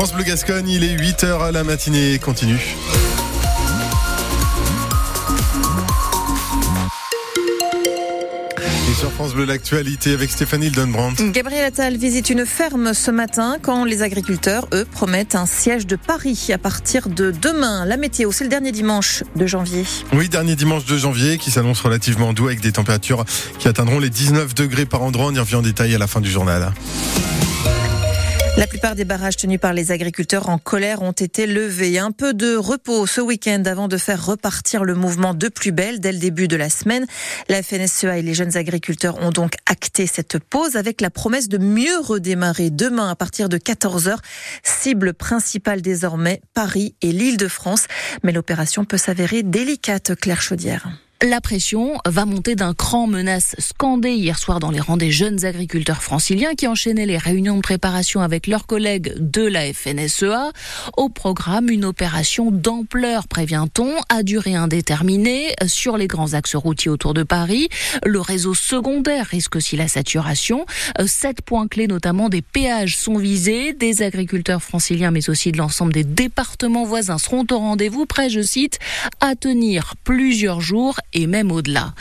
France Bleu Gascogne, il est 8h à la matinée, continue. Et sur France Bleu, l'actualité avec Stéphanie Hildonbrandt. Gabriel Attal visite une ferme ce matin quand les agriculteurs, eux, promettent un siège de Paris à partir de demain. La météo, c'est le dernier dimanche de janvier. Oui, dernier dimanche de janvier qui s'annonce relativement doux avec des températures qui atteindront les 19 degrés par endroit. On y revient en détail à la fin du journal. La plupart des barrages tenus par les agriculteurs en colère ont été levés. Un peu de repos ce week-end avant de faire repartir le mouvement de plus belle dès le début de la semaine. La FNSEA et les jeunes agriculteurs ont donc acté cette pause avec la promesse de mieux redémarrer demain à partir de 14h. Cible principale désormais, Paris et l'île de France. Mais l'opération peut s'avérer délicate, Claire Chaudière. La pression va monter d'un cran, menace scandée hier soir dans les rangs des jeunes agriculteurs franciliens qui enchaînaient les réunions de préparation avec leurs collègues de la FNSEA. Au programme, une opération d'ampleur, prévient-on, à durée indéterminée sur les grands axes routiers autour de Paris. Le réseau secondaire risque aussi la saturation. Sept points clés, notamment des péages, sont visés. Des agriculteurs franciliens, mais aussi de l'ensemble des départements voisins seront au rendez-vous, prêts, je cite, à tenir plusieurs jours et même au-delà.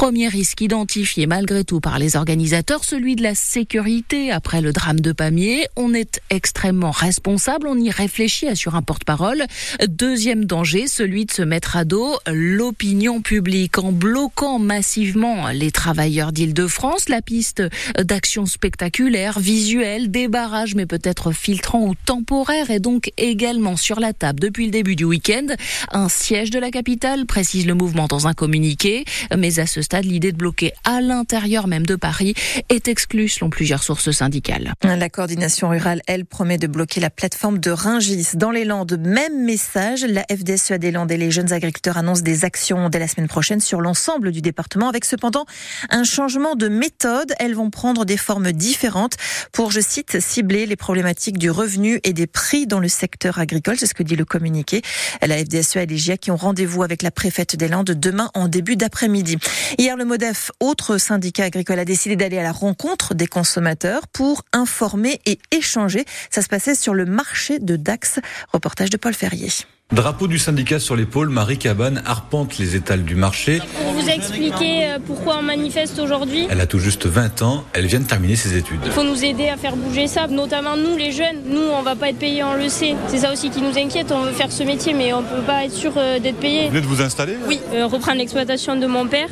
Premier risque identifié malgré tout par les organisateurs, celui de la sécurité. Après le drame de Pamiers, on est extrêmement responsable, on y réfléchit, assure un porte-parole. Deuxième danger, celui de se mettre à dos l'opinion publique en bloquant massivement les travailleurs d'Île-de-France. La piste d'action spectaculaire, visuelle, des barrages, mais peut-être filtrant ou temporaire, est donc également sur la table depuis le début du week-end. Un siège de la capitale, précise le mouvement dans un communiqué. Mais à ce l'idée de bloquer à l'intérieur même de Paris est exclue selon plusieurs sources syndicales. La coordination rurale, elle, promet de bloquer la plateforme de Ringis. Dans les Landes, même message. La FDSEA des Landes et les jeunes agriculteurs annoncent des actions dès la semaine prochaine sur l'ensemble du département, avec cependant un changement de méthode. Elles vont prendre des formes différentes pour, je cite, cibler les problématiques du revenu et des prix dans le secteur agricole. C'est ce que dit le communiqué. La FDSEA et les GIA qui ont rendez-vous avec la préfète des Landes demain en début d'après-midi. Hier, le MODEF, autre syndicat agricole, a décidé d'aller à la rencontre des consommateurs pour informer et échanger. Ça se passait sur le marché de Dax. Reportage de Paul Ferrier. Drapeau du syndicat sur l'épaule, Marie Cabane arpente les étals du marché. Vous expliquer euh, pourquoi on manifeste aujourd'hui. Elle a tout juste 20 ans, elle vient de terminer ses études. Il faut nous aider à faire bouger ça, notamment nous les jeunes. Nous, on va pas être payés, on le sait. C'est ça aussi qui nous inquiète, on veut faire ce métier, mais on peut pas être sûr euh, d'être payé. Vous venez de vous installer Oui, euh, reprendre l'exploitation de mon père.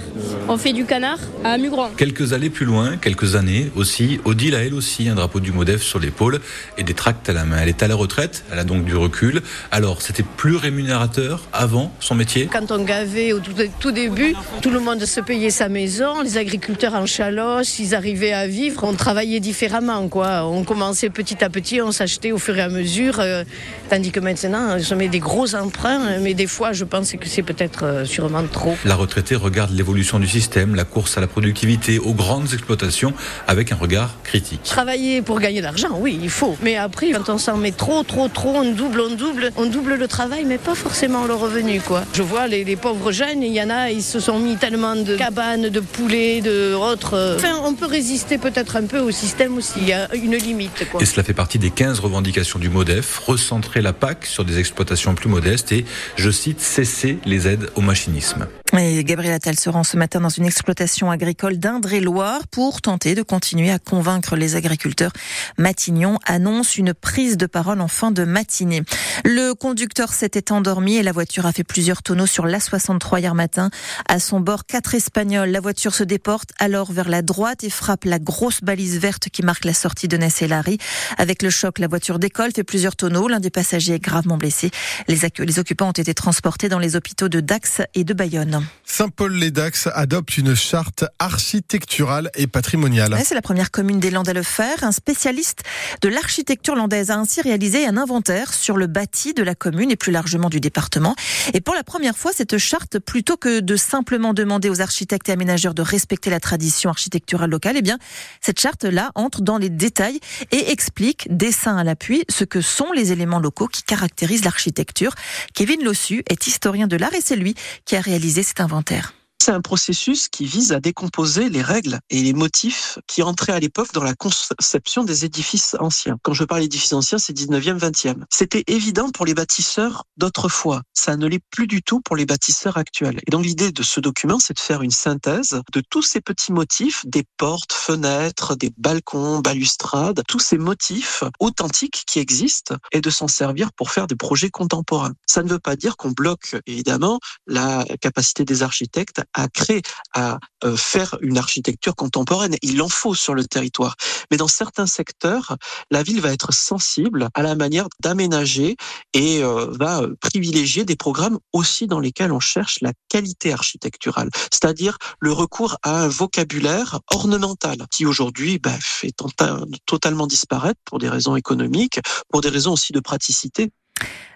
On fait du canard à Mugran. Quelques allées plus loin, quelques années aussi, Odile a elle aussi un drapeau du MODEF sur l'épaule et des tracts à la main. Elle est à la retraite, elle a donc du recul. Alors, c'était plus rémunérateur avant son métier? Quand on gavait au tout, tout, début, tout le monde se payait sa maison, les agriculteurs en chaloche, ils arrivaient à vivre, on travaillait différemment. Quoi. On commençait petit à petit, on s'achetait au fur et à mesure, euh, tandis que maintenant, je mets des gros emprunts, mais des fois, je pense que c'est peut-être euh, sûrement trop. La retraitée regarde l'évolution du système, la course à la productivité, aux grandes exploitations, avec un regard critique. Travailler pour gagner de l'argent, oui, il faut. Mais après, quand on s'en met trop, trop, trop, on double, on double, on double le travail, mais pas forcément le revenu, quoi. Je vois les, les pauvres jeunes, il y en a, ils se sont mis tellement de cabanes, de poulets, de autres. Enfin, on peut résister peut-être un peu au système aussi. Il y a une limite. Et cela fait partie des 15 revendications du MODEF, recentrer la PAC sur des exploitations plus modestes et, je cite, cesser les aides au machinisme. Et Gabriel Attal se rend ce matin dans une exploitation agricole d'Indre-et-Loire pour tenter de continuer à convaincre les agriculteurs. Matignon annonce une prise de parole en fin de matinée. Le conducteur s'était endormi et la voiture a fait plusieurs tonneaux sur l'A63 hier matin. À son bord, quatre Espagnols. La voiture se déporte alors vers la droite et frappe la grosse balise verte qui marque la sortie de Ness-et-Larry. Avec le choc, la voiture décolle, fait plusieurs tonneaux. L'un des passagers est gravement blessé. Les, les occupants ont été transportés dans les hôpitaux de Dax et de Bayonne. Saint-Paul-les-Dax adopte une charte architecturale et patrimoniale. C'est la première commune des Landes à le faire. Un spécialiste de l'architecture landaise a ainsi réalisé un inventaire sur le bâti de la commune et plus largement du département. Et pour la première fois, cette charte, plutôt que de simplement demander aux architectes et aménageurs de respecter la tradition architecturale locale, eh bien, cette charte-là entre dans les détails et explique, dessin à l'appui, ce que sont les éléments locaux qui caractérisent l'architecture. Kevin Lossu est historien de l'art et c'est lui qui a réalisé cet inventaire. C'est un processus qui vise à décomposer les règles et les motifs qui entraient à l'époque dans la conception des édifices anciens. Quand je parle d'édifices anciens, c'est 19e, 20e. C'était évident pour les bâtisseurs d'autrefois. Ça ne l'est plus du tout pour les bâtisseurs actuels. Et donc l'idée de ce document, c'est de faire une synthèse de tous ces petits motifs, des portes, fenêtres, des balcons, balustrades, tous ces motifs authentiques qui existent et de s'en servir pour faire des projets contemporains. Ça ne veut pas dire qu'on bloque évidemment la capacité des architectes à créer, à euh, faire une architecture contemporaine. Il en faut sur le territoire. Mais dans certains secteurs, la ville va être sensible à la manière d'aménager et euh, va privilégier des programmes aussi dans lesquels on cherche la qualité architecturale, c'est-à-dire le recours à un vocabulaire ornemental qui aujourd'hui bah, fait totalement disparaître pour des raisons économiques, pour des raisons aussi de praticité.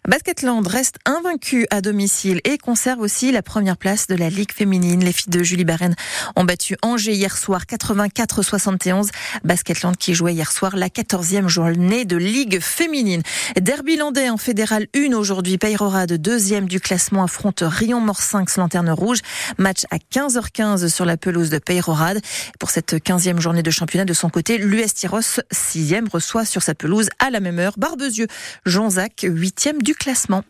Basketland reste invaincu à domicile et conserve aussi la première place de la Ligue féminine. Les filles de Julie Barren ont battu Angers hier soir 84-71. Basketland qui jouait hier soir la 14e journée de Ligue féminine. Derby landais en fédéral 1 aujourd'hui. de deuxième du classement, affronte Rion-Morcinx, lanterne rouge. Match à 15h15 sur la pelouse de Peyrorade. Pour cette 15e journée de championnat de son côté, l'US Tyros, 6e, reçoit sur sa pelouse à la même heure Barbezieux. Jean-Zac, 8e classement.